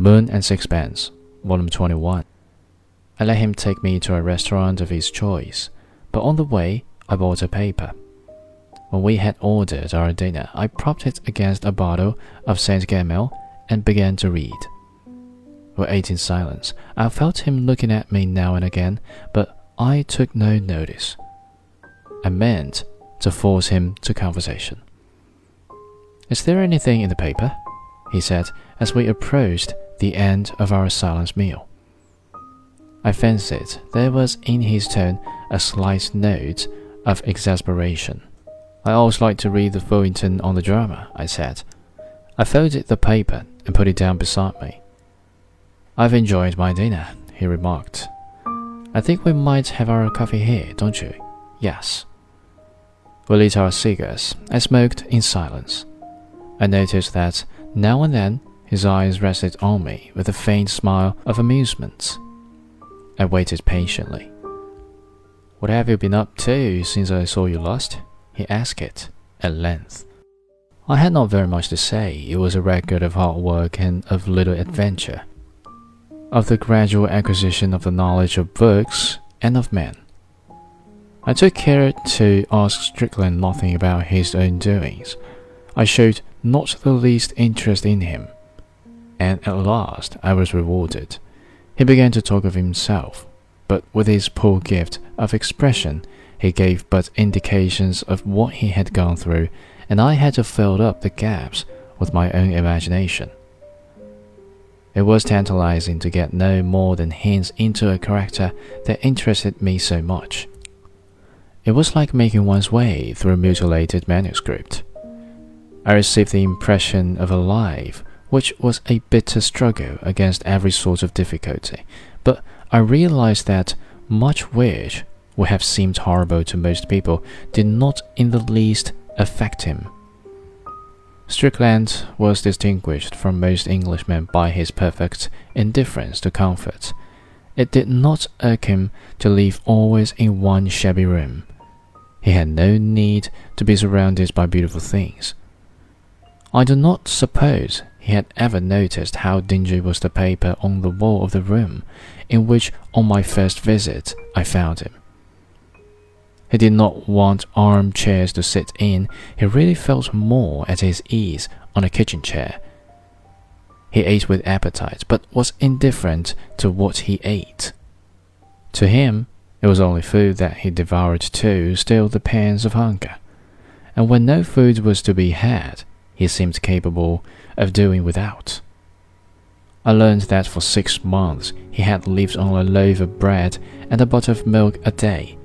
The Moon and Sixpence, Volume 21. I let him take me to a restaurant of his choice, but on the way I bought a paper. When we had ordered our dinner, I propped it against a bottle of Saint Galmier and began to read. We ate in silence. I felt him looking at me now and again, but I took no notice. I meant to force him to conversation. Is there anything in the paper? he said as we approached the end of our silent meal. I fancied there was in his tone a slight note of exasperation. I always like to read the Feuilleton on the drama, I said. I folded the paper and put it down beside me. I've enjoyed my dinner, he remarked. I think we might have our coffee here, don't you? Yes. We lit our cigars and smoked in silence. I noticed that now and then his eyes rested on me with a faint smile of amusement. I waited patiently. What have you been up to since I saw you last? he asked it at length. I had not very much to say. It was a record of hard work and of little adventure, of the gradual acquisition of the knowledge of books and of men. I took care to ask Strickland nothing about his own doings. I showed not the least interest in him and at last I was rewarded. He began to talk of himself, but with his poor gift of expression, he gave but indications of what he had gone through, and I had to fill up the gaps with my own imagination. It was tantalizing to get no more than hints into a character that interested me so much. It was like making one's way through a mutilated manuscript. I received the impression of a life which was a bitter struggle against every sort of difficulty. But I realized that much which would have seemed horrible to most people did not in the least affect him. Strickland was distinguished from most Englishmen by his perfect indifference to comfort. It did not irk him to live always in one shabby room. He had no need to be surrounded by beautiful things. I do not suppose he had ever noticed how dingy was the paper on the wall of the room in which, on my first visit, I found him. He did not want armchairs to sit in, he really felt more at his ease on a kitchen chair. He ate with appetite, but was indifferent to what he ate. To him, it was only food that he devoured to still the pangs of hunger. And when no food was to be had, he seemed capable of doing without. I learned that for six months he had lived on a loaf of bread and a bottle of milk a day.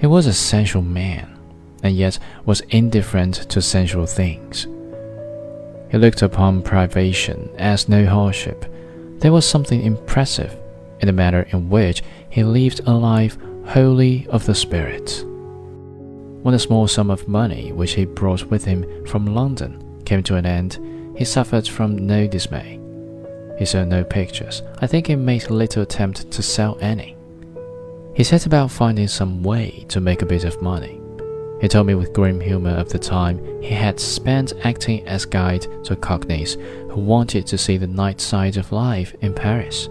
He was a sensual man, and yet was indifferent to sensual things. He looked upon privation as no hardship. There was something impressive in the manner in which he lived a life wholly of the spirit. When the small sum of money which he brought with him from London came to an end, he suffered from no dismay. He sold no pictures. I think he made little attempt to sell any. He set about finding some way to make a bit of money. He told me with grim humor of the time he had spent acting as guide to cockneys who wanted to see the night side of life in Paris.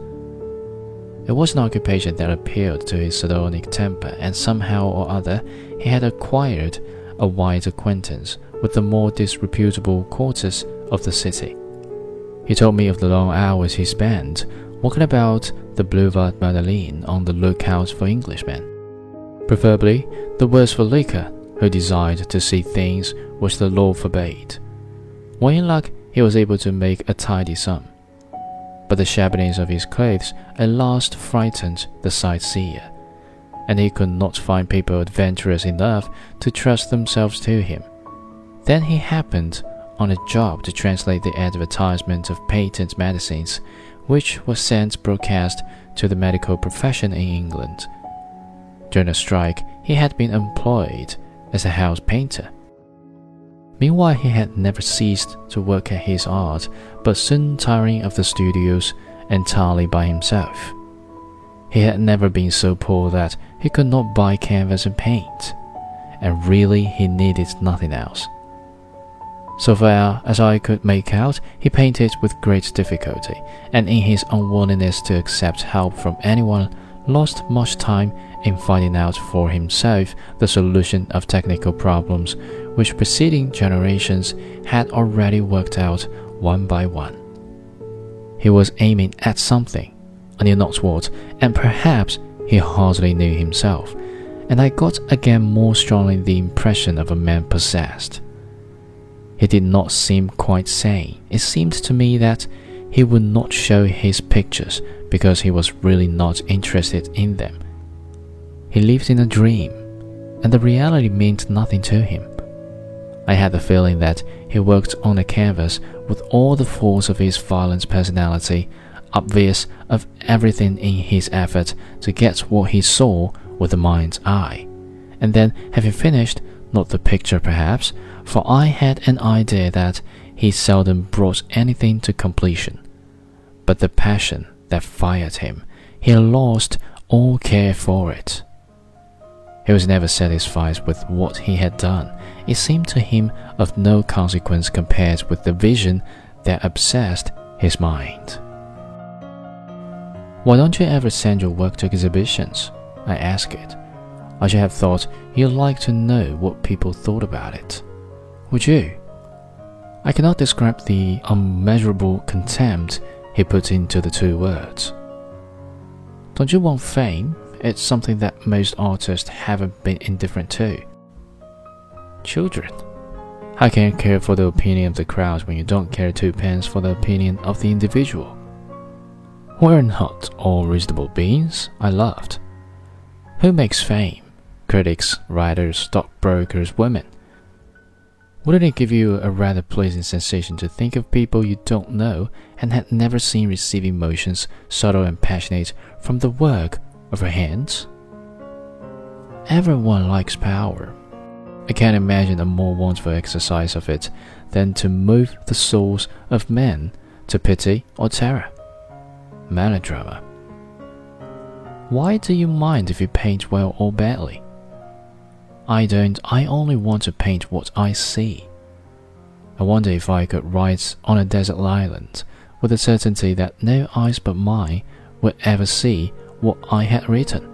It was an occupation that appealed to his sardonic temper, and somehow or other he had acquired a wide acquaintance with the more disreputable quarters of the city. He told me of the long hours he spent walking about the Boulevard Madeleine on the lookout for Englishmen, preferably the worse for liquor, who desired to see things which the law forbade. When in luck, he was able to make a tidy sum but the shabbiness of his clothes at last frightened the sightseer, and he could not find people adventurous enough to trust themselves to him. Then he happened on a job to translate the advertisement of patent medicines, which was sent broadcast to the medical profession in England. During the strike, he had been employed as a house painter Meanwhile, he had never ceased to work at his art, but soon tiring of the studios entirely by himself. He had never been so poor that he could not buy canvas and paint, and really he needed nothing else. So far as I could make out, he painted with great difficulty, and in his unwillingness to accept help from anyone, lost much time in finding out for himself the solution of technical problems which preceding generations had already worked out one by one. He was aiming at something, I knew not what, and perhaps he hardly knew himself, and I got again more strongly the impression of a man possessed. He did not seem quite sane. It seemed to me that he would not show his pictures because he was really not interested in them. He lived in a dream, and the reality meant nothing to him. I had the feeling that he worked on a canvas with all the force of his violent personality, obvious of everything in his effort to get what he saw with the mind's eye, and then, having finished, not the picture perhaps, for I had an idea that he seldom brought anything to completion. But the passion that fired him, he lost all care for it. He was never satisfied with what he had done. It seemed to him of no consequence compared with the vision that obsessed his mind. Why don't you ever send your work to exhibitions? I asked it. I should have thought you'd like to know what people thought about it. Would you? I cannot describe the unmeasurable contempt he put into the two words. Don't you want fame? It's something that most artists haven't been indifferent to. Children. How can you care for the opinion of the crowd when you don't care twopence for the opinion of the individual? We're not all reasonable beings, I laughed. Who makes fame? Critics, writers, stockbrokers, women. Wouldn't it give you a rather pleasant sensation to think of people you don't know and had never seen receive emotions subtle and passionate from the work of your hands? Everyone likes power. I can't imagine a more wonderful exercise of it than to move the souls of men to pity or terror. Melodrama. Why do you mind if you paint well or badly? I don't, I only want to paint what I see. I wonder if I could write on a desert island with the certainty that no eyes but mine would ever see what I had written.